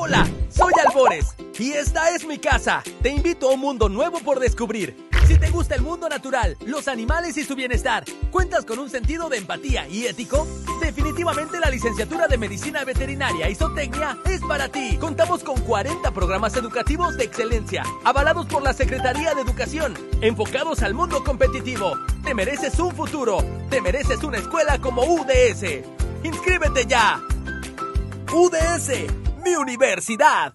Hola, soy Albores y esta es mi casa. Te invito a un mundo nuevo por descubrir. Si te gusta el mundo natural, los animales y su bienestar, ¿cuentas con un sentido de empatía y ético? Definitivamente la licenciatura de Medicina Veterinaria y Zootecnia es para ti. Contamos con 40 programas educativos de excelencia, avalados por la Secretaría de Educación, enfocados al mundo competitivo. Te mereces un futuro, te mereces una escuela como UDS. ¡Inscríbete ya! UDS, mi universidad.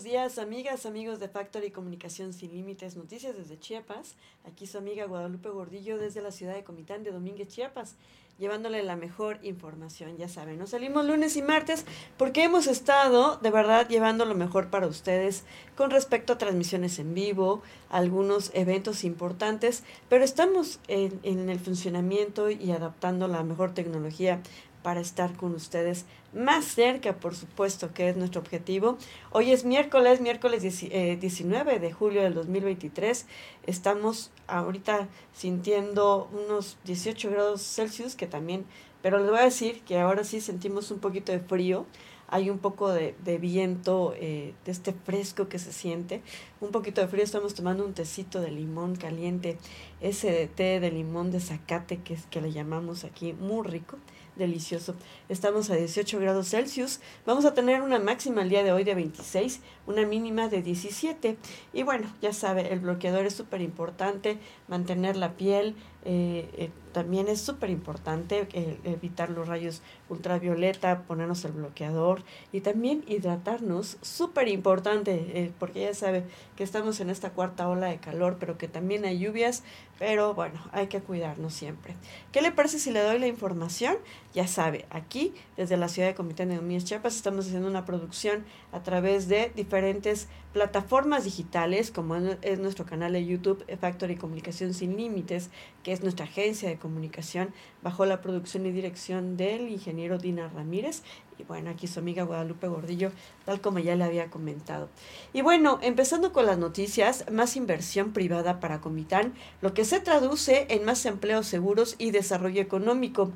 buenos días, amigas, amigos de Factory Comunicación Sin Límites, noticias desde Chiapas. Aquí su amiga Guadalupe Gordillo desde la ciudad de Comitán de Domínguez, Chiapas, llevándole la mejor información. Ya saben, nos salimos lunes y martes porque hemos estado, de verdad, llevando lo mejor para ustedes con respecto a transmisiones en vivo, algunos eventos importantes, pero estamos en, en el funcionamiento y adaptando la mejor tecnología para estar con ustedes más cerca, por supuesto, que es nuestro objetivo. Hoy es miércoles, miércoles 19 eh, de julio del 2023. Estamos ahorita sintiendo unos 18 grados Celsius, que también, pero les voy a decir que ahora sí sentimos un poquito de frío. Hay un poco de, viento, eh, de este fresco que se siente. Un poquito de frío, estamos tomando un tecito de limón caliente, ese té de limón de zacate que le llamamos aquí, muy rico delicioso. Estamos a 18 grados Celsius. Vamos a tener una máxima el día de hoy de 26, una mínima de 17. Y bueno, ya sabe, el bloqueador es súper importante, mantener la piel. Eh, eh, también es súper importante eh, evitar los rayos ultravioleta, ponernos el bloqueador y también hidratarnos, súper importante, porque ya sabe que estamos en esta cuarta ola de calor, pero que también hay lluvias, pero bueno, hay que cuidarnos siempre. ¿Qué le parece si le doy la información? Ya sabe, aquí desde la ciudad de Comité de Domínguez Chiapas estamos haciendo una producción a través de diferentes plataformas digitales, como es nuestro canal de YouTube Factory Comunicación Sin Límites, que es nuestra agencia de comunicación, bajo la producción y dirección del ingeniero Dina Ramírez. Y bueno, aquí su amiga Guadalupe Gordillo, tal como ya le había comentado. Y bueno, empezando con las noticias, más inversión privada para Comitán, lo que se traduce en más empleos seguros y desarrollo económico.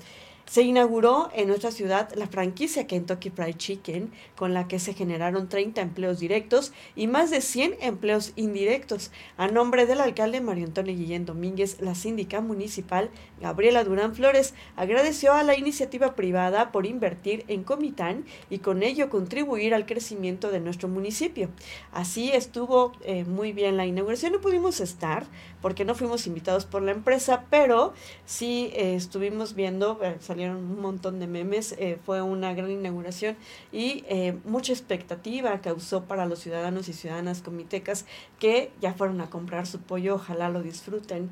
Se inauguró en nuestra ciudad la franquicia Kentucky Fried Chicken, con la que se generaron 30 empleos directos y más de 100 empleos indirectos. A nombre del alcalde Mario Antonio Guillén Domínguez, la síndica municipal Gabriela Durán Flores agradeció a la iniciativa privada por invertir en Comitán y con ello contribuir al crecimiento de nuestro municipio. Así estuvo eh, muy bien la inauguración. No pudimos estar porque no fuimos invitados por la empresa, pero sí eh, estuvimos viendo, eh, salieron un montón de memes, eh, fue una gran inauguración y mucha expectativa causó para los ciudadanos y ciudadanas comitecas que ya fueron a comprar su pollo, ojalá lo disfruten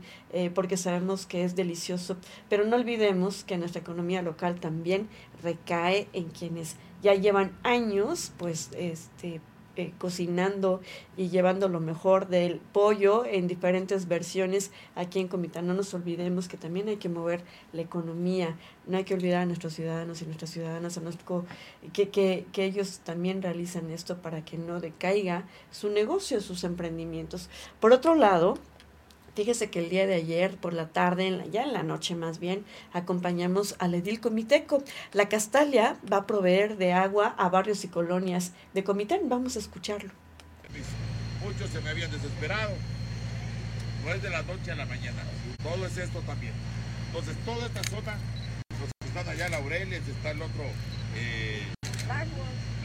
porque sabemos que es delicioso, pero no olvidemos que nuestra economía local también recae en quienes ya llevan años pues este eh, cocinando y llevando lo mejor del pollo en diferentes versiones aquí en Comitán. No nos olvidemos que también hay que mover la economía, no hay que olvidar a nuestros ciudadanos y nuestras ciudadanas, a nuestro, que, que, que ellos también realizan esto para que no decaiga su negocio, sus emprendimientos. Por otro lado, Fíjese que el día de ayer, por la tarde, en la, ya en la noche más bien, acompañamos al Edil Comiteco. La Castalia va a proveer de agua a barrios y colonias de Comitán. Vamos a escucharlo. Muchos se me habían desesperado. No es de la noche a la mañana. Todo es esto también. Entonces, toda esta zona, los que están allá, Laureles, está el otro, eh,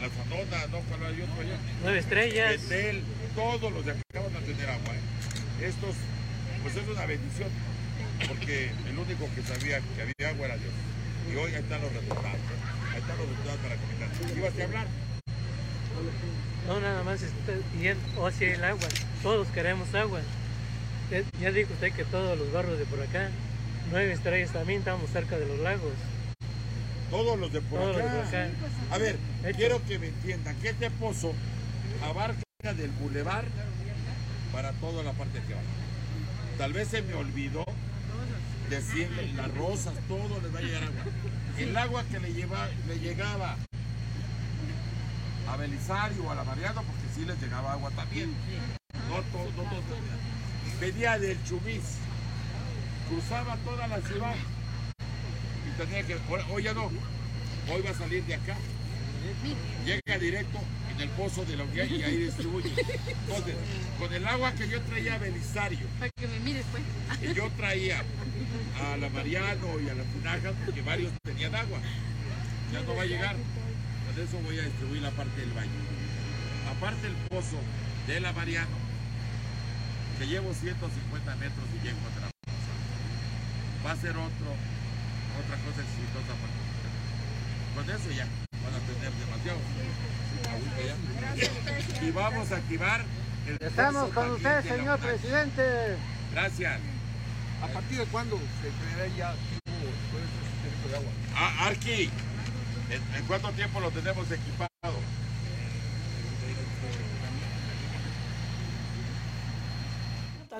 la Sanona, no, ¿cuál hay otro allá? Nueve estrellas. Betel, todos los de acá van a tener agua. ¿eh? Estos pues es una bendición, porque el único que sabía que había agua era Dios. Y hoy ahí están los resultados, ¿eh? ahí están los resultados para comentar. ¿Ibas a hablar? No, nada más pidiendo, o oh, el agua, todos queremos agua. Ya dijo usted que todos los barrios de por acá, nueve estrellas también estamos cerca de los lagos. Todos los de por, acá. A ver, quiero que me entiendan que este pozo abarca del bulevar para toda la parte que va. Tal vez se me olvidó decirle las rosas, todo les va a llegar agua. El agua que le, lleva, le llegaba a Belisario o a la Mariano, porque sí les llegaba agua también. No todo, no todo. Venía del Chubís, cruzaba toda la ciudad y tenía que, hoy ya no, hoy va a salir de acá, llega directo el pozo de la unidad y ahí distribuye. Entonces, con el agua que yo traía a Belisario, para que me mires pues. y yo traía a la Mariano y a la Tinajas, porque varios tenían agua, ya no va a llegar. Con eso voy a distribuir la parte del baño. Aparte el pozo de la Mariano, que llevo 150 metros y llego a la Va a ser otro, otra cosa exitosa para Con eso ya van a tener demasiado. Y vamos a activar el Estamos con usted, señor presidente. Gracias. ¿A partir de cuándo se creará ya todo este de agua? Ah, Arqui, ¿en cuánto tiempo lo tenemos equipado?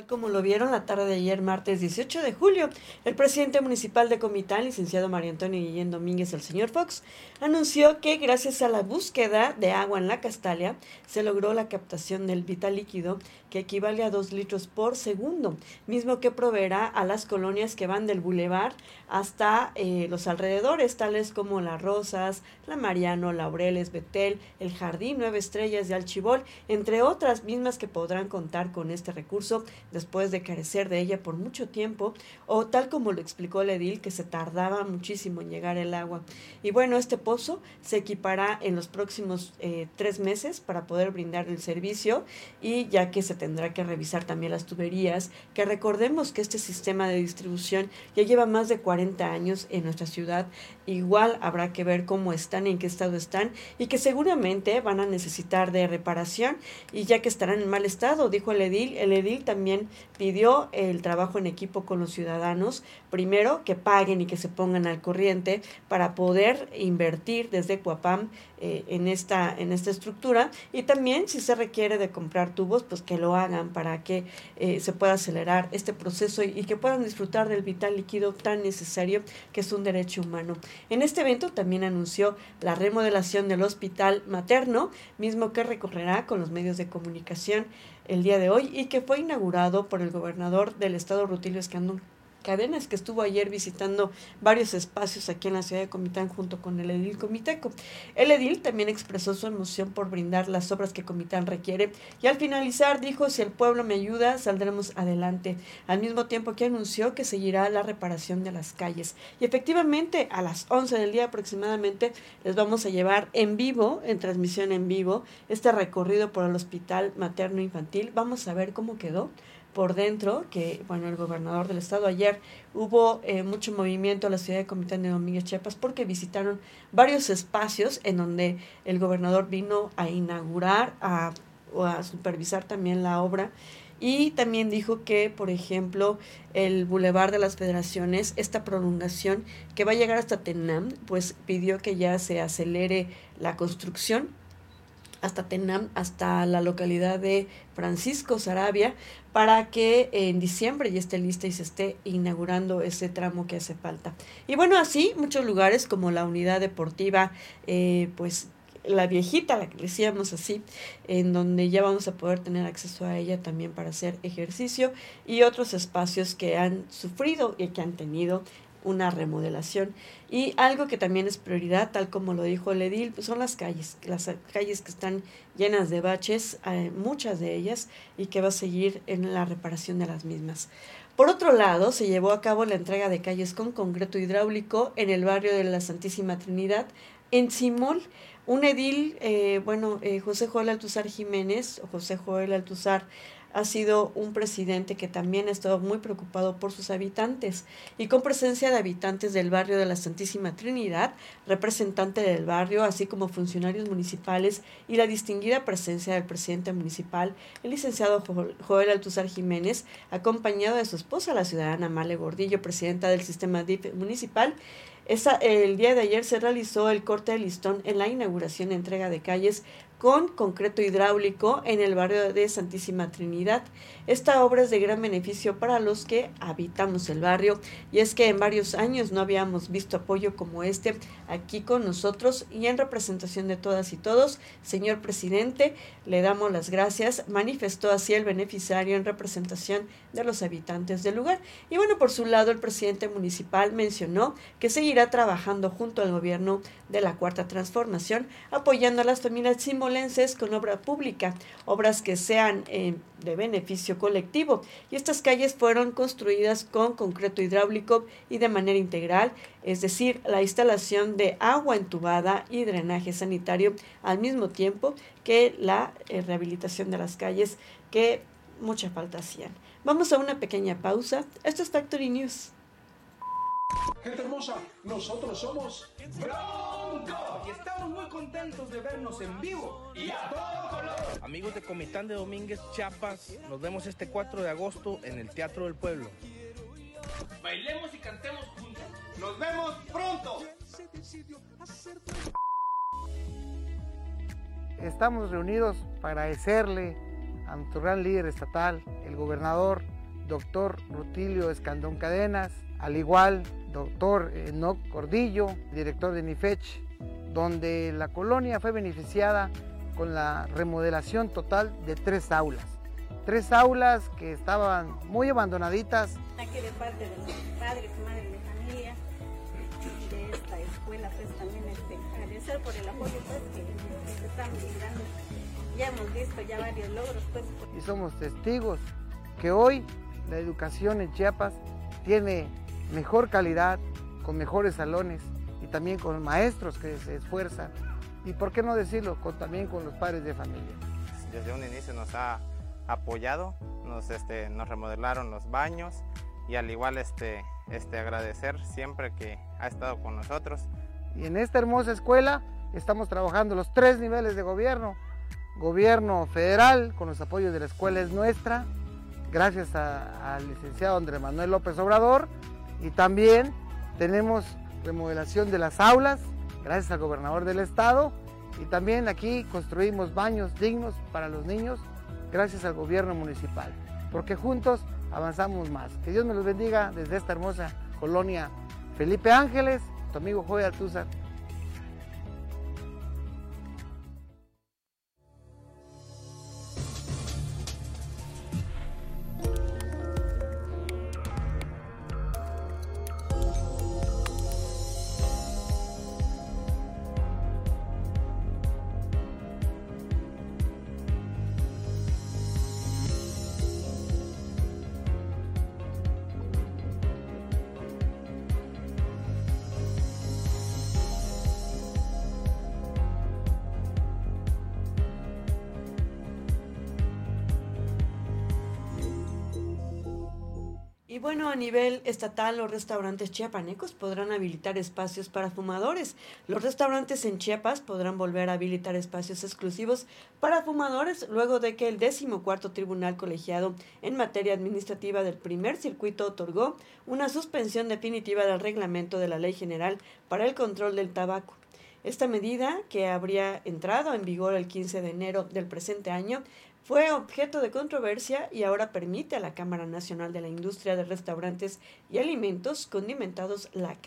Como lo vieron la tarde de ayer, martes 18 de julio, el presidente municipal de Comitán, licenciado María Antonio Guillén Domínguez, el señor Fox, anunció que gracias a la búsqueda de agua en la Castalia, se logró la captación del vital líquido, que equivale a 2 litros por segundo, mismo que proveerá a las colonias que van del bulevar hasta eh, los alrededores, tales como Las Rosas, La Mariano, Laureles, Betel, El Jardín, Nueve Estrellas de Alchibol, entre otras mismas que podrán contar con este recurso después de carecer de ella por mucho tiempo, o tal como lo explicó el edil, que se tardaba muchísimo en llegar el agua. Y bueno, este pozo se equipará en los próximos eh, tres meses para poder brindar el servicio y ya que se tendrá que revisar también las tuberías, que recordemos que este sistema de distribución ya lleva más de 40 años en nuestra ciudad, igual habrá que ver cómo están, en qué estado están y que seguramente van a necesitar de reparación y ya que estarán en mal estado, dijo el edil, el edil también pidió el trabajo en equipo con los ciudadanos, primero que paguen y que se pongan al corriente para poder invertir desde Cuapam eh, en, esta, en esta estructura y también si se requiere de comprar tubos, pues que lo hagan para que eh, se pueda acelerar este proceso y, y, que puedan disfrutar del vital líquido tan necesario que es un derecho humano. En este evento también anunció la remodelación del hospital materno, mismo que recorrerá con los medios de comunicación el día de hoy y que fue inaugurado por el gobernador del estado Rutilio Escandón Cadenas, que estuvo ayer visitando varios espacios aquí en la ciudad de Comitán junto con el edil Comiteco. El edil también expresó su emoción por brindar las obras que Comitán requiere y al finalizar dijo, si el pueblo me ayuda, saldremos adelante, al mismo tiempo que anunció que seguirá la reparación de las calles. Y efectivamente, a las 11 del día aproximadamente, les vamos a llevar en vivo, en transmisión en vivo, este recorrido por el Hospital Materno Infantil. Vamos a ver cómo quedó por dentro, que bueno, el gobernador del estado ayer hubo eh, mucho movimiento a la ciudad de Comitán de Domínguez Chiapas porque visitaron varios espacios en donde el gobernador vino a inaugurar a, o a supervisar también la obra. Y también dijo que, por ejemplo, el Boulevard de las Federaciones, esta prolongación que va a llegar hasta Tenam, pues pidió que ya se acelere la construcción hasta Tenam, hasta la localidad de Francisco Sarabia, para que en diciembre ya esté lista y se esté inaugurando ese tramo que hace falta. Y bueno, así muchos lugares como la unidad deportiva, eh, pues la viejita, la que decíamos así, en donde ya vamos a poder tener acceso a ella también para hacer ejercicio y otros espacios que han sufrido y que han tenido una remodelación. Y algo que también es prioridad, tal como lo dijo el edil, pues son las calles, las calles que están llenas de baches, eh, muchas de ellas, y que va a seguir en la reparación de las mismas. Por otro lado, se llevó a cabo la entrega de calles con concreto hidráulico en el barrio de la Santísima Trinidad, en Simol, un edil, eh, bueno, eh, José Joel Altuzar Jiménez, o José Joel Altuzar, ha sido un presidente que también ha estado muy preocupado por sus habitantes. Y con presencia de habitantes del barrio de la Santísima Trinidad, representante del barrio, así como funcionarios municipales y la distinguida presencia del presidente municipal, el licenciado Joel Altuzar Jiménez, acompañado de su esposa, la ciudadana Male Gordillo, presidenta del sistema DIP municipal, esa, el día de ayer se realizó el corte de listón en la inauguración y entrega de calles con concreto hidráulico en el barrio de Santísima Trinidad. Esta obra es de gran beneficio para los que habitamos el barrio y es que en varios años no habíamos visto apoyo como este aquí con nosotros y en representación de todas y todos, señor presidente, le damos las gracias, manifestó así el beneficiario en representación de los habitantes del lugar. Y bueno, por su lado, el presidente municipal mencionó que seguirá trabajando junto al gobierno de la Cuarta Transformación, apoyando a las familias simolenses con obra pública, obras que sean eh, de beneficio colectivo. Y estas calles fueron construidas con concreto hidráulico y de manera integral, es decir, la instalación de agua entubada y drenaje sanitario al mismo tiempo que la eh, rehabilitación de las calles que mucha falta hacían. Vamos a una pequeña pausa. Esto es Factory News. Gente hermosa, nosotros somos Bronco y estamos muy contentos de vernos en vivo y a todo color. Amigos de Comitán de Domínguez, Chiapas, nos vemos este 4 de agosto en el Teatro del Pueblo. Bailemos y cantemos juntos. Nos vemos pronto. Estamos reunidos para agradecerle a nuestro gran líder estatal, el gobernador, doctor Rutilio Escandón Cadenas, al igual doctor Enoc Cordillo, director de NIFECH, donde la colonia fue beneficiada con la remodelación total de tres aulas. Tres aulas que estaban muy abandonaditas. Aquí de parte de los padres y madres de familia de esta escuela, pues también este, agradecer por el apoyo pues, que, están brindando. Ya hemos visto ya varios logros. Pues. Y somos testigos que hoy la educación en Chiapas tiene mejor calidad, con mejores salones y también con maestros que se esfuerzan. Y por qué no decirlo, con, también con los padres de familia. Desde un inicio nos ha apoyado, nos, este, nos remodelaron los baños y al igual este, este, agradecer siempre que ha estado con nosotros. Y en esta hermosa escuela estamos trabajando los tres niveles de gobierno. Gobierno federal, con los apoyos de la escuela es nuestra, gracias al licenciado Andrés Manuel López Obrador. Y también tenemos remodelación de las aulas, gracias al gobernador del estado. Y también aquí construimos baños dignos para los niños, gracias al gobierno municipal. Porque juntos avanzamos más. Que Dios me los bendiga desde esta hermosa colonia Felipe Ángeles, tu amigo Joy Altuza. Nivel estatal, los restaurantes chiapanecos podrán habilitar espacios para fumadores. Los restaurantes en Chiapas podrán volver a habilitar espacios exclusivos para fumadores luego de que el decimocuarto Tribunal Colegiado en materia administrativa del primer circuito otorgó una suspensión definitiva del reglamento de la Ley General para el Control del Tabaco. Esta medida, que habría entrado en vigor el 15 de enero del presente año, fue objeto de controversia y ahora permite a la Cámara Nacional de la Industria de Restaurantes y Alimentos Condimentados, la,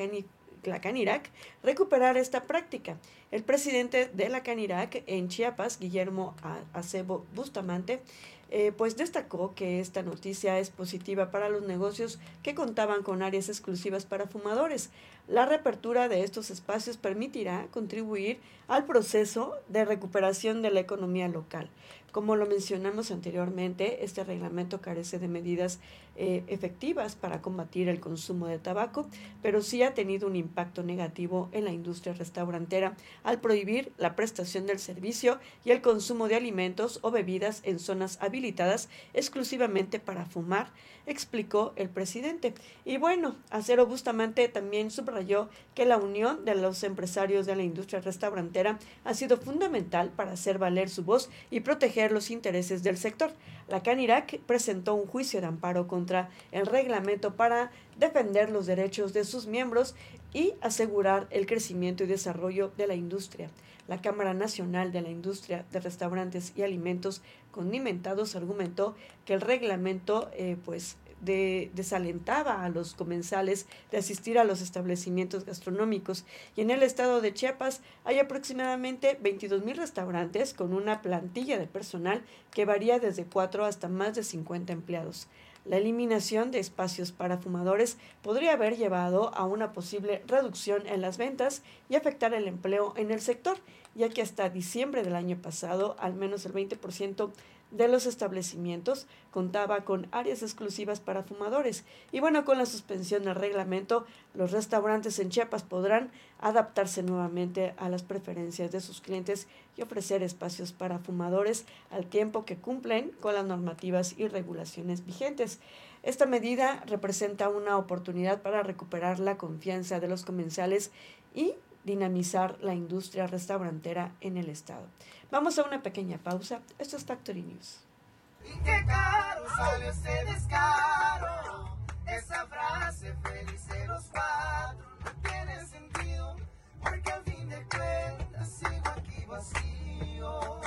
la CANIRAC, recuperar esta práctica. El presidente de la CANIRAC en Chiapas, Guillermo Acebo Bustamante, eh, pues destacó que esta noticia es positiva para los negocios que contaban con áreas exclusivas para fumadores. La reapertura de estos espacios permitirá contribuir al proceso de recuperación de la economía local. Como lo mencionamos anteriormente, este reglamento carece de medidas eh, efectivas para combatir el consumo de tabaco, pero sí ha tenido un impacto negativo en la industria restaurantera al prohibir la prestación del servicio y el consumo de alimentos o bebidas en zonas habilitadas exclusivamente para fumar, explicó el presidente. Y bueno, Acero Bustamante también subrayó que la unión de los empresarios de la industria restaurantera ha sido fundamental para hacer valer su voz y proteger los intereses del sector. La CANIRAC presentó un juicio de amparo contra el reglamento para defender los derechos de sus miembros y asegurar el crecimiento y desarrollo de la industria. La Cámara Nacional de la Industria de Restaurantes y Alimentos Condimentados argumentó que el reglamento eh, pues de, desalentaba a los comensales de asistir a los establecimientos gastronómicos. Y en el estado de Chiapas hay aproximadamente 22 mil restaurantes con una plantilla de personal que varía desde 4 hasta más de 50 empleados. La eliminación de espacios para fumadores podría haber llevado a una posible reducción en las ventas y afectar el empleo en el sector, ya que hasta diciembre del año pasado al menos el 20% de los establecimientos contaba con áreas exclusivas para fumadores. Y bueno, con la suspensión del reglamento, los restaurantes en Chiapas podrán adaptarse nuevamente a las preferencias de sus clientes y ofrecer espacios para fumadores al tiempo que cumplen con las normativas y regulaciones vigentes. Esta medida representa una oportunidad para recuperar la confianza de los comensales y dinamizar la industria restaurantera en el estado. Vamos a una pequeña pausa. Esto es Factory News. Y qué caro sale ese descaro. Esa frase feliz de los cuatro no tiene sentido. Porque al fin de cuentas sigo aquí vacío.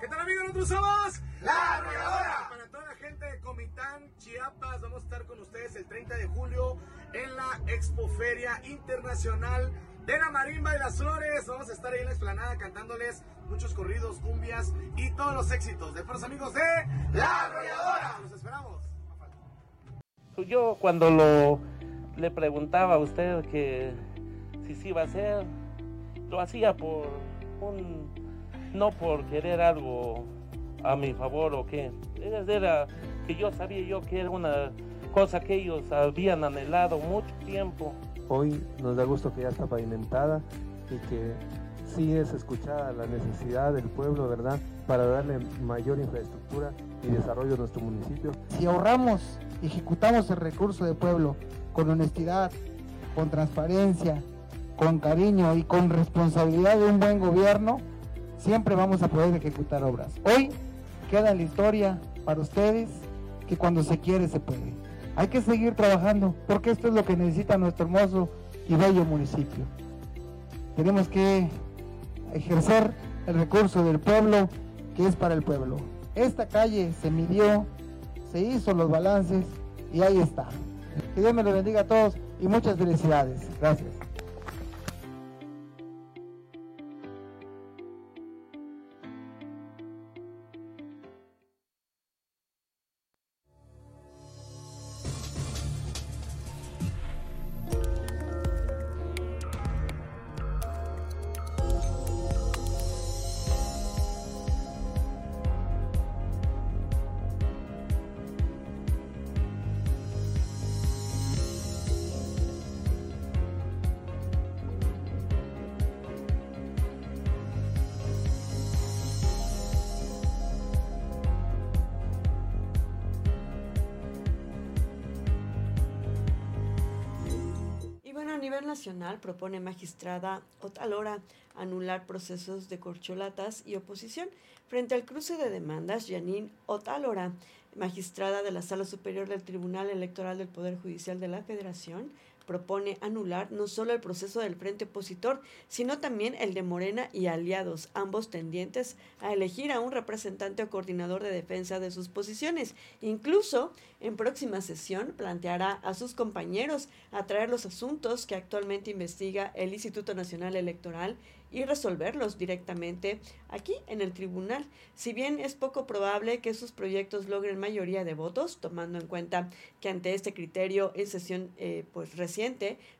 ¿Qué tal amigos? Nosotros somos La Arrolladora. Para toda la gente de Comitán, Chiapas, vamos a estar con ustedes el 30 de julio en la Expoferia Internacional de la Marimba y las Flores. Vamos a estar ahí en la explanada cantándoles muchos corridos, cumbias y todos los éxitos de los amigos de La Arrolladora. Los esperamos. Yo cuando lo le preguntaba a usted que si sí iba a ser, lo hacía por un no por querer algo a mi favor o qué. Era que yo sabía yo que era una cosa que ellos habían anhelado mucho tiempo. Hoy nos da gusto que ya está pavimentada y que sí es escuchada la necesidad del pueblo, ¿verdad? Para darle mayor infraestructura y desarrollo a nuestro municipio. Si ahorramos ejecutamos el recurso del pueblo con honestidad, con transparencia, con cariño y con responsabilidad de un buen gobierno, siempre vamos a poder ejecutar obras. Hoy queda la historia para ustedes que cuando se quiere se puede. Hay que seguir trabajando porque esto es lo que necesita nuestro hermoso y bello municipio. Tenemos que ejercer el recurso del pueblo que es para el pueblo. Esta calle se midió, se hizo los balances y ahí está. Que Dios me lo bendiga a todos y muchas felicidades. Gracias. A nivel nacional propone magistrada Otalora anular procesos de corcholatas y oposición. Frente al cruce de demandas, Janine Otalora, magistrada de la Sala Superior del Tribunal Electoral del Poder Judicial de la Federación, propone anular no solo el proceso del frente opositor, sino también el de Morena y aliados, ambos tendientes a elegir a un representante o coordinador de defensa de sus posiciones. Incluso en próxima sesión planteará a sus compañeros a traer los asuntos que actualmente investiga el Instituto Nacional Electoral y resolverlos directamente aquí en el tribunal. Si bien es poco probable que sus proyectos logren mayoría de votos, tomando en cuenta que ante este criterio en sesión eh, pues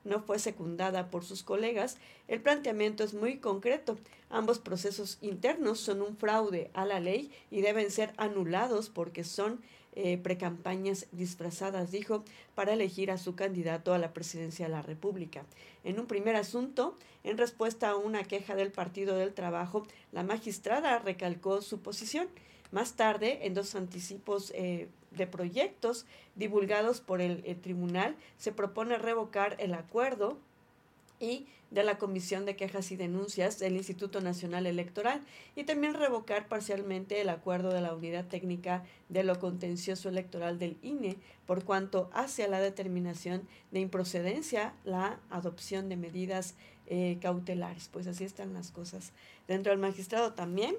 no fue secundada por sus colegas, el planteamiento es muy concreto. Ambos procesos internos son un fraude a la ley y deben ser anulados porque son eh, precampañas disfrazadas, dijo, para elegir a su candidato a la presidencia de la República. En un primer asunto, en respuesta a una queja del Partido del Trabajo, la magistrada recalcó su posición. Más tarde, en dos anticipos eh, de proyectos divulgados por el tribunal, se propone revocar el acuerdo y de la Comisión de Quejas y Denuncias del Instituto Nacional Electoral y también revocar parcialmente el acuerdo de la Unidad Técnica de lo Contencioso Electoral del INE por cuanto hacia la determinación de improcedencia la adopción de medidas eh, cautelares. Pues así están las cosas. Dentro del magistrado también,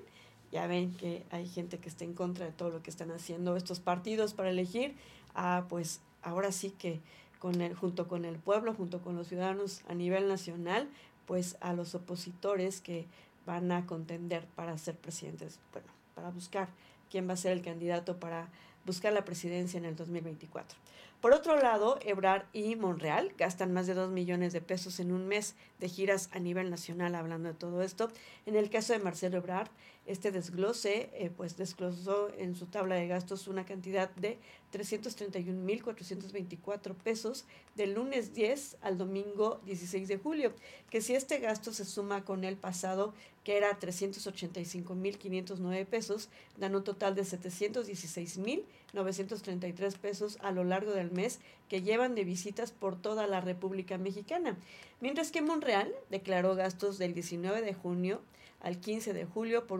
ya ven que hay gente que está en contra de todo lo que están haciendo estos partidos para elegir, ah, pues ahora sí que con el, junto con el pueblo, junto con los ciudadanos a nivel nacional, pues a los opositores que van a contender para ser presidentes, bueno, para buscar quién va a ser el candidato para buscar la presidencia en el 2024. Por otro lado, Ebrard y Monreal gastan más de 2 millones de pesos en un mes de giras a nivel nacional hablando de todo esto. En el caso de Marcelo Ebrard, este desglose, eh, pues desglosó en su tabla de gastos una cantidad de 331.424 pesos del lunes 10 al domingo 16 de julio, que si este gasto se suma con el pasado, que era 385.509 pesos, dan un total de 716.933 pesos a lo largo del mes que llevan de visitas por toda la República Mexicana, mientras que Monreal declaró gastos del 19 de junio al 15 de julio por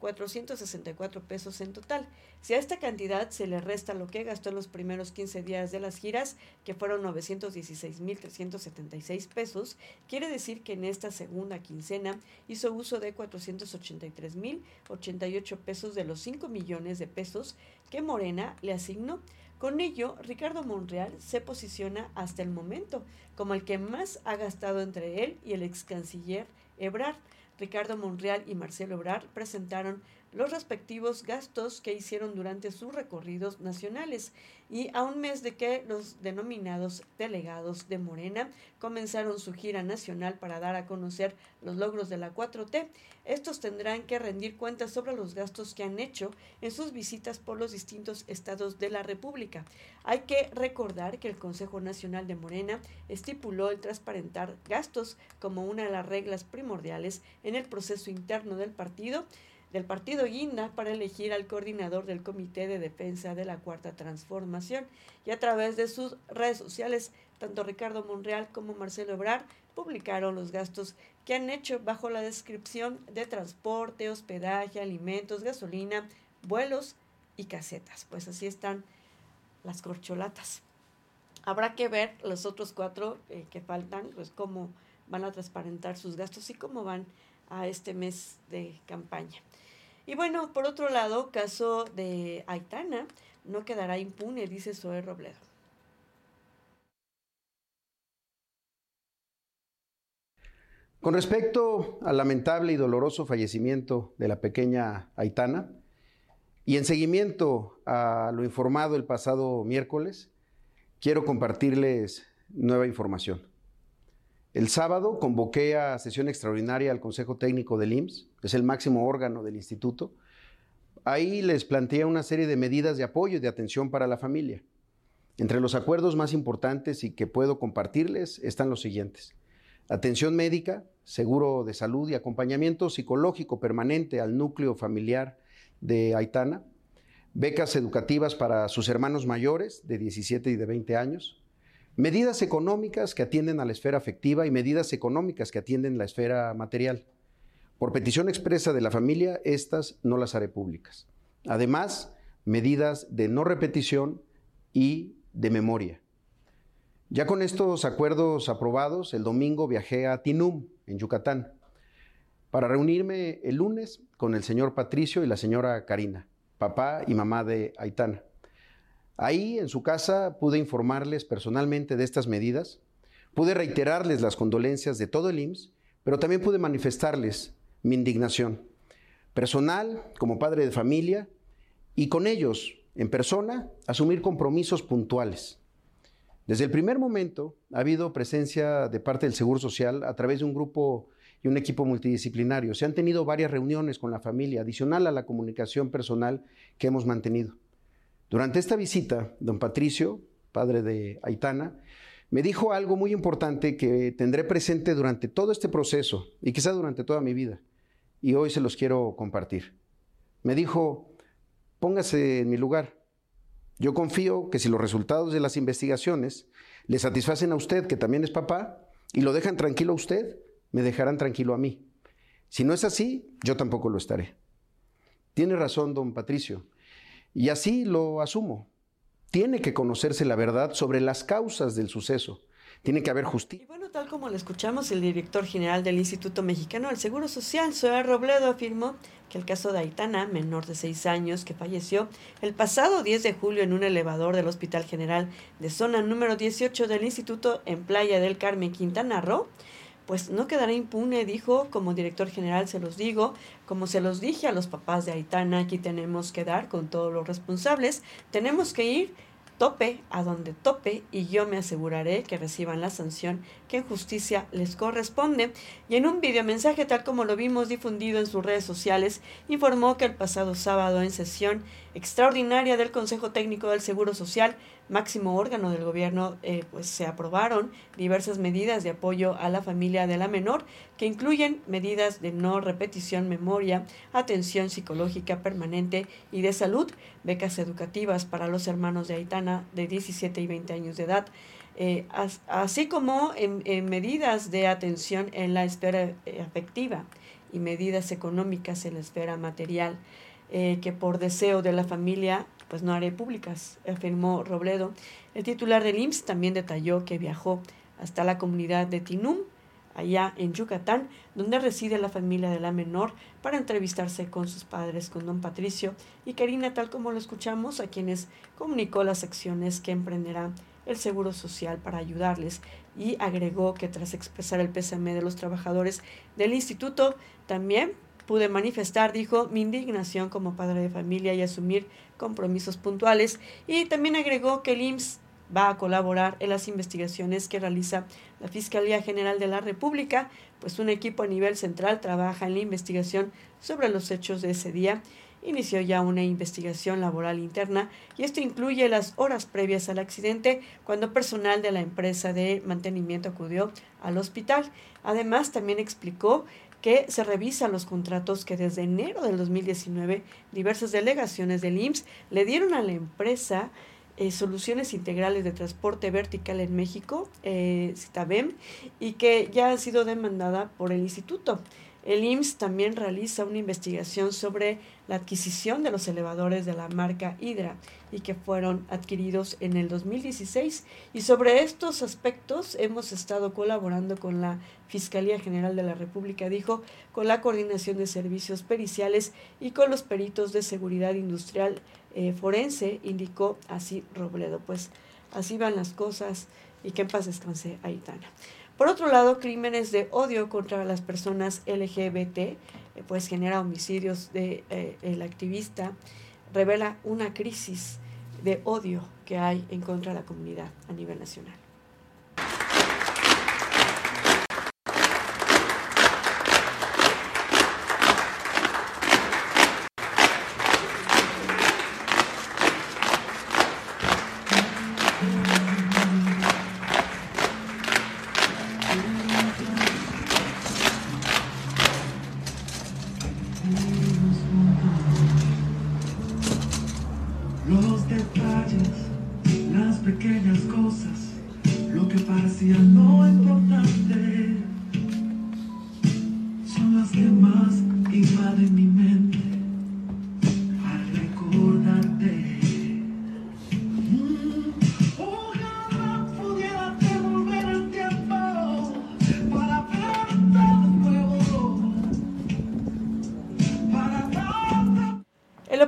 1.399.464 pesos en total. Si a esta cantidad se le resta lo que gastó en los primeros 15 días de las giras, que fueron 916.376 pesos, quiere decir que en esta segunda quincena hizo uso de 483.088 pesos de los 5 millones de pesos que Morena le asignó. Con ello, Ricardo Monreal se posiciona hasta el momento como el que más ha gastado entre él y el ex canciller Ebrard. Ricardo Monreal y Marcelo Ebrard presentaron los respectivos gastos que hicieron durante sus recorridos nacionales y a un mes de que los denominados delegados de Morena comenzaron su gira nacional para dar a conocer los logros de la 4T. Estos tendrán que rendir cuentas sobre los gastos que han hecho en sus visitas por los distintos estados de la República. Hay que recordar que el Consejo Nacional de Morena estipuló el transparentar gastos como una de las reglas primordiales en el proceso interno del partido del partido Guinda para elegir al coordinador del Comité de Defensa de la Cuarta Transformación y a través de sus redes sociales, tanto Ricardo Monreal como Marcelo Ebrard publicaron los gastos que han hecho bajo la descripción de transporte, hospedaje, alimentos, gasolina, vuelos, y casetas. Pues así están las corcholatas. Habrá que ver los otros cuatro eh, que faltan, pues cómo van a transparentar sus gastos y cómo van a este mes de campaña. Y bueno, por otro lado, caso de Aitana no quedará impune, dice Zoe Robledo. Con respecto al lamentable y doloroso fallecimiento de la pequeña Aitana, y en seguimiento a lo informado el pasado miércoles, quiero compartirles nueva información. El sábado convoqué a sesión extraordinaria al Consejo Técnico del IMSS, es el máximo órgano del instituto. Ahí les planteé una serie de medidas de apoyo y de atención para la familia. Entre los acuerdos más importantes y que puedo compartirles están los siguientes. Atención médica, seguro de salud y acompañamiento psicológico permanente al núcleo familiar de Aitana, becas educativas para sus hermanos mayores de 17 y de 20 años, medidas económicas que atienden a la esfera afectiva y medidas económicas que atienden la esfera material. Por petición expresa de la familia, estas no las haré públicas. Además, medidas de no repetición y de memoria. Ya con estos acuerdos aprobados, el domingo viajé a Tinum, en Yucatán, para reunirme el lunes con el señor Patricio y la señora Karina, papá y mamá de Aitana. Ahí, en su casa, pude informarles personalmente de estas medidas, pude reiterarles las condolencias de todo el IMSS, pero también pude manifestarles mi indignación personal, como padre de familia, y con ellos, en persona, asumir compromisos puntuales. Desde el primer momento ha habido presencia de parte del Seguro Social a través de un grupo y un equipo multidisciplinario. Se han tenido varias reuniones con la familia, adicional a la comunicación personal que hemos mantenido. Durante esta visita, don Patricio, padre de Aitana, me dijo algo muy importante que tendré presente durante todo este proceso y quizá durante toda mi vida. Y hoy se los quiero compartir. Me dijo, póngase en mi lugar. Yo confío que si los resultados de las investigaciones le satisfacen a usted, que también es papá, y lo dejan tranquilo a usted, me dejarán tranquilo a mí. Si no es así, yo tampoco lo estaré. Tiene razón don Patricio, y así lo asumo. Tiene que conocerse la verdad sobre las causas del suceso. Tiene que haber justicia. Y bueno, tal como lo escuchamos, el director general del Instituto Mexicano del Seguro Social, Zoe Robledo, afirmó que el caso de Aitana, menor de seis años, que falleció el pasado 10 de julio en un elevador del Hospital General de Zona número 18 del Instituto en Playa del Carmen, Quintana Roo, pues no quedará impune, dijo, como director general se los digo, como se los dije a los papás de Aitana, aquí tenemos que dar con todos los responsables, tenemos que ir tope a donde tope y yo me aseguraré que reciban la sanción que en justicia les corresponde. Y en un videomensaje tal como lo vimos difundido en sus redes sociales, informó que el pasado sábado en sesión extraordinaria del Consejo Técnico del Seguro Social máximo órgano del gobierno, eh, pues se aprobaron diversas medidas de apoyo a la familia de la menor, que incluyen medidas de no repetición, memoria, atención psicológica permanente y de salud, becas educativas para los hermanos de Aitana de 17 y 20 años de edad, eh, así como en, medidas de atención en la esfera eh, afectiva y medidas económicas en la esfera material. Que por deseo de la familia pues no haré públicas, afirmó Robledo. El titular del IMSS también detalló que viajó hasta la comunidad de Tinum, allá en Yucatán, donde reside la familia de la menor, para entrevistarse con sus padres, con don Patricio y Karina, tal como lo escuchamos, a quienes comunicó las acciones que emprenderá el Seguro Social para ayudarles y agregó que tras expresar el pésame de los trabajadores del instituto, también pude manifestar, dijo, mi indignación como padre de familia y asumir compromisos puntuales y también agregó que el IMSS va a colaborar en las investigaciones que realiza la Fiscalía General de la República, pues un equipo a nivel central trabaja en la investigación sobre los hechos de ese día. Inició ya una investigación laboral interna y esto incluye las horas previas al accidente cuando personal de la empresa de mantenimiento acudió al hospital. Además, también explicó que se revisan los contratos que desde enero del 2019 diversas delegaciones del IMSS le dieron a la empresa eh, Soluciones Integrales de Transporte Vertical en México, eh, Citabem, y que ya ha sido demandada por el instituto. El IMSS también realiza una investigación sobre la adquisición de los elevadores de la marca Hydra y que fueron adquiridos en el 2016. Y sobre estos aspectos hemos estado colaborando con la Fiscalía General de la República, dijo, con la coordinación de servicios periciales y con los peritos de seguridad industrial eh, forense, indicó así Robledo. Pues así van las cosas y que en paz descanse Aitana. Por otro lado, crímenes de odio contra las personas LGBT, eh, pues genera homicidios de eh, activista, revela una crisis de odio que hay en contra de la comunidad a nivel nacional.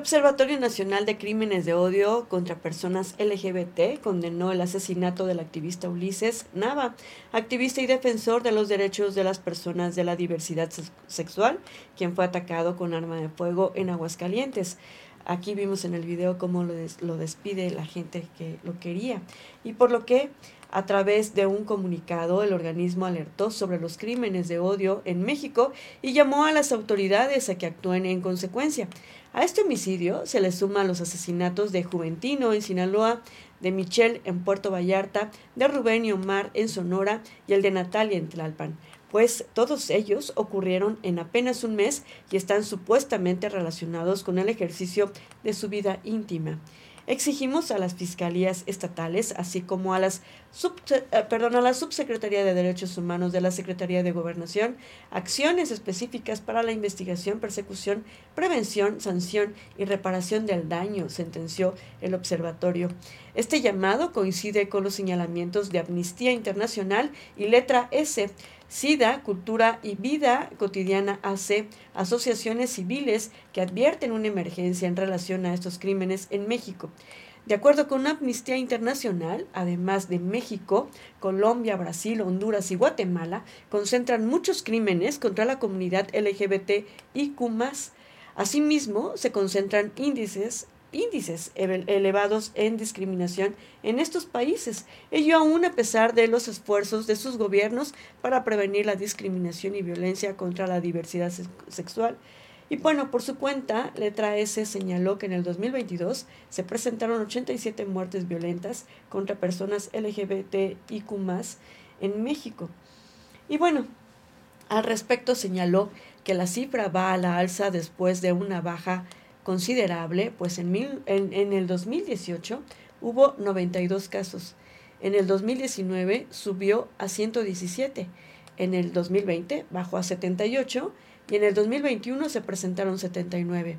Observatorio Nacional de Crímenes de Odio contra Personas LGBT condenó el asesinato del activista Ulises Nava, activista y defensor de los derechos de las personas de la diversidad sex- sexual, quien fue atacado con arma de fuego en Aguascalientes. Aquí vimos en el video cómo lo, lo despide la gente que lo quería y por lo que a través de un comunicado el organismo alertó sobre los crímenes de odio en México y llamó a las autoridades a que actúen en consecuencia. A este homicidio se le suman los asesinatos de Juventino en Sinaloa, de Michelle en Puerto Vallarta, de Rubén y Omar en Sonora y el de Natalia en Tlalpan, pues todos ellos ocurrieron en apenas un mes y están supuestamente relacionados con el ejercicio de su vida íntima. Exigimos a las fiscalías estatales, así como a, las subse- eh, perdón, a la Subsecretaría de Derechos Humanos de la Secretaría de Gobernación, acciones específicas para la investigación, persecución, prevención, sanción y reparación del daño, sentenció el observatorio. Este llamado coincide con los señalamientos de Amnistía Internacional y Letra S, SIDA, Cultura y Vida Cotidiana AC, asociaciones civiles que advierten una emergencia en relación a estos crímenes en México. De acuerdo con Amnistía Internacional, además de México, Colombia, Brasil, Honduras y Guatemala, concentran muchos crímenes contra la comunidad LGBTIQ+. Asimismo, se concentran índices índices ele- elevados en discriminación en estos países, ello aún a pesar de los esfuerzos de sus gobiernos para prevenir la discriminación y violencia contra la diversidad sex- sexual. Y bueno, por su cuenta, Letra S señaló que en el 2022 se presentaron 87 muertes violentas contra personas LGBTIQ en México. Y bueno, al respecto señaló que la cifra va a la alza después de una baja considerable, pues en, mil- en, en el 2018 hubo 92 casos, en el 2019 subió a 117, en el 2020 bajó a 78 y en el 2021 se presentaron 79.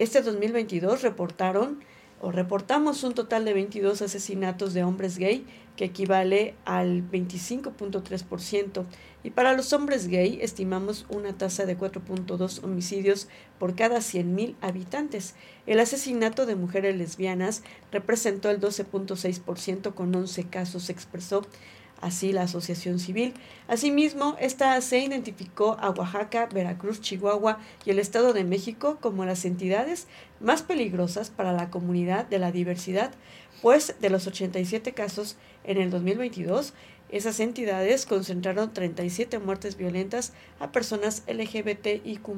Este 2022 reportaron o reportamos un total de 22 asesinatos de hombres gay, que equivale al 25.3%, y para los hombres gay estimamos una tasa de 4.2 homicidios por cada 100.000 habitantes. El asesinato de mujeres lesbianas representó el 12.6% con 11 casos, expresó así la Asociación Civil. Asimismo, esta se identificó a Oaxaca, Veracruz, Chihuahua y el Estado de México como las entidades más peligrosas para la comunidad de la diversidad, pues de los 87 casos en el 2022, esas entidades concentraron 37 muertes violentas a personas LGBTIQ+,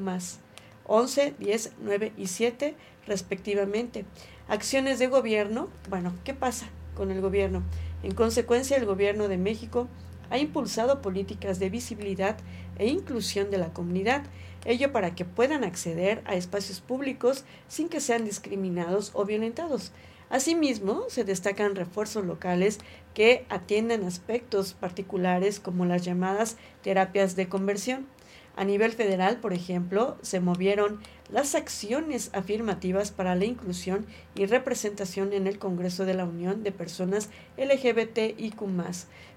11, 10, 9 y 7 respectivamente. Acciones de gobierno, bueno, ¿qué pasa con el gobierno? En consecuencia, el gobierno de México ha impulsado políticas de visibilidad e inclusión de la comunidad, ello para que puedan acceder a espacios públicos sin que sean discriminados o violentados. Asimismo, se destacan refuerzos locales que atienden aspectos particulares como las llamadas terapias de conversión. A nivel federal, por ejemplo, se movieron las acciones afirmativas para la inclusión y representación en el Congreso de la Unión de Personas LGBTIQ.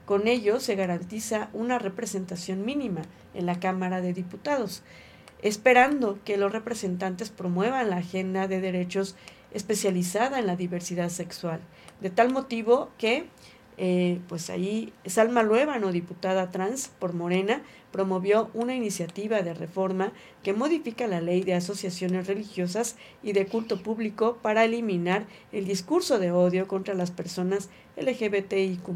Con ello se garantiza una representación mínima en la Cámara de Diputados, esperando que los representantes promuevan la agenda de derechos especializada en la diversidad sexual. De tal motivo que eh, pues ahí Salma Luébano, diputada trans por Morena, promovió una iniciativa de reforma que modifica la ley de asociaciones religiosas y de culto público para eliminar el discurso de odio contra las personas LGBTIQ.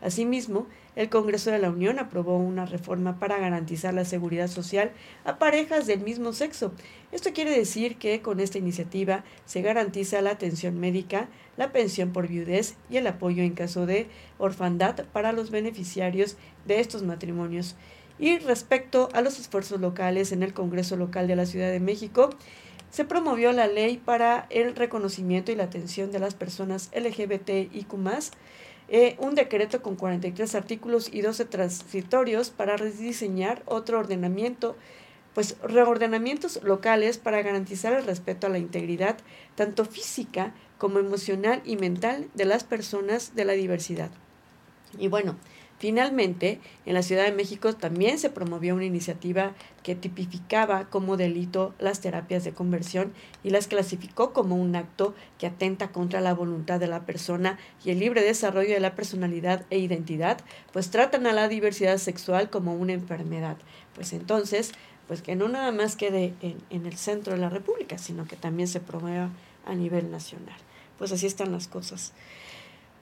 Asimismo, el Congreso de la Unión aprobó una reforma para garantizar la seguridad social a parejas del mismo sexo. Esto quiere decir que con esta iniciativa se garantiza la atención médica, la pensión por viudez y el apoyo en caso de orfandad para los beneficiarios de estos matrimonios. Y respecto a los esfuerzos locales en el Congreso Local de la Ciudad de México, se promovió la ley para el reconocimiento y la atención de las personas LGBTIQ eh, un decreto con 43 artículos y 12 transitorios para rediseñar otro ordenamiento, pues reordenamientos locales para garantizar el respeto a la integridad, tanto física como emocional y mental de las personas de la diversidad. Y bueno, Finalmente, en la Ciudad de México también se promovió una iniciativa que tipificaba como delito las terapias de conversión y las clasificó como un acto que atenta contra la voluntad de la persona y el libre desarrollo de la personalidad e identidad, pues tratan a la diversidad sexual como una enfermedad. Pues entonces, pues que no nada más quede en, en el centro de la República, sino que también se promueva a nivel nacional. Pues así están las cosas.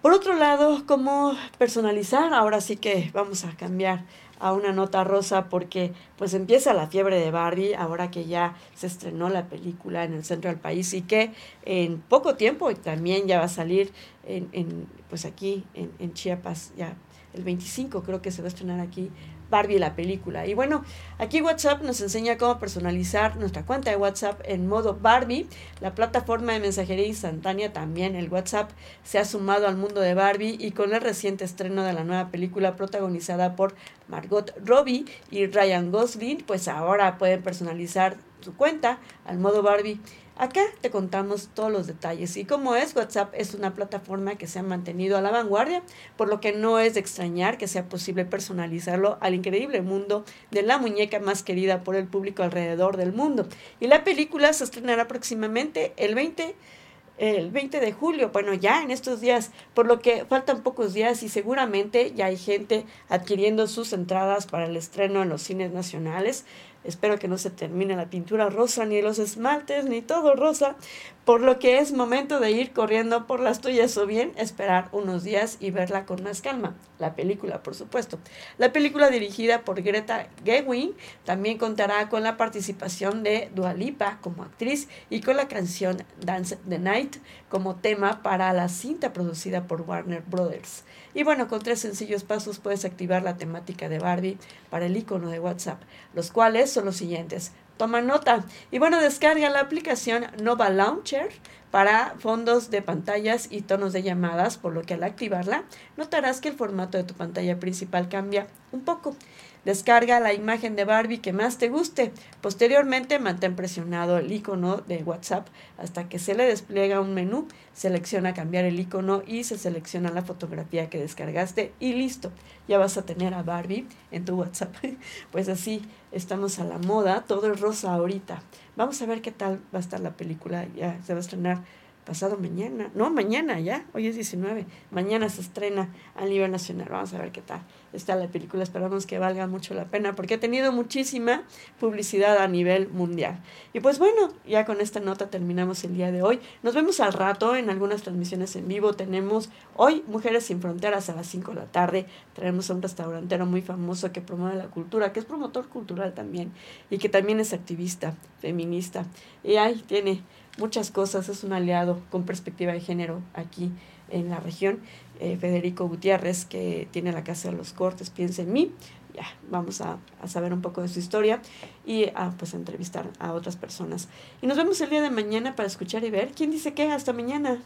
Por otro lado, ¿cómo personalizar? Ahora sí que vamos a cambiar a una nota rosa porque pues empieza la fiebre de Barbie ahora que ya se estrenó la película en el centro del país y que en poco tiempo también ya va a salir en, en pues aquí en, en Chiapas ya el 25 creo que se va a estrenar aquí Barbie la película. Y bueno, aquí WhatsApp nos enseña cómo personalizar nuestra cuenta de WhatsApp en modo Barbie. La plataforma de mensajería instantánea también, el WhatsApp, se ha sumado al mundo de Barbie y con el reciente estreno de la nueva película protagonizada por Margot Robbie y Ryan Gosling, pues ahora pueden personalizar su cuenta al modo Barbie. Acá te contamos todos los detalles y como es, WhatsApp es una plataforma que se ha mantenido a la vanguardia, por lo que no es de extrañar que sea posible personalizarlo al increíble mundo de la muñeca más querida por el público alrededor del mundo. Y la película se estrenará próximamente el 20 el 20 de julio, bueno, ya en estos días, por lo que faltan pocos días y seguramente ya hay gente adquiriendo sus entradas para el estreno en los cines nacionales. Espero que no se termine la pintura rosa, ni los esmaltes, ni todo rosa, por lo que es momento de ir corriendo por las tuyas o bien esperar unos días y verla con más calma. La película, por supuesto. La película dirigida por Greta Gerwig también contará con la participación de Dua Lipa como actriz y con la canción Dance the Night como tema para la cinta producida por Warner Brothers. Y bueno, con tres sencillos pasos puedes activar la temática de Barbie para el icono de WhatsApp, los cuales son los siguientes. Toma nota. Y bueno, descarga la aplicación Nova Launcher para fondos de pantallas y tonos de llamadas, por lo que al activarla notarás que el formato de tu pantalla principal cambia un poco. Descarga la imagen de Barbie que más te guste. Posteriormente, mantén presionado el icono de WhatsApp hasta que se le despliega un menú. Selecciona cambiar el icono y se selecciona la fotografía que descargaste y listo. Ya vas a tener a Barbie en tu WhatsApp. Pues así estamos a la moda. Todo es rosa ahorita. Vamos a ver qué tal va a estar la película. Ya se va a estrenar pasado mañana, no, mañana ya, hoy es 19, mañana se estrena a nivel nacional, vamos a ver qué tal está la película, esperamos que valga mucho la pena porque ha tenido muchísima publicidad a nivel mundial. Y pues bueno, ya con esta nota terminamos el día de hoy, nos vemos al rato en algunas transmisiones en vivo, tenemos hoy Mujeres sin Fronteras a las 5 de la tarde, tenemos a un restaurantero muy famoso que promueve la cultura, que es promotor cultural también y que también es activista, feminista, y ahí tiene muchas cosas, es un aliado con perspectiva de género aquí en la región, eh, Federico Gutiérrez, que tiene la Casa de los Cortes, piensa en mí, ya, vamos a, a, saber un poco de su historia y a pues entrevistar a otras personas. Y nos vemos el día de mañana para escuchar y ver quién dice qué, hasta mañana.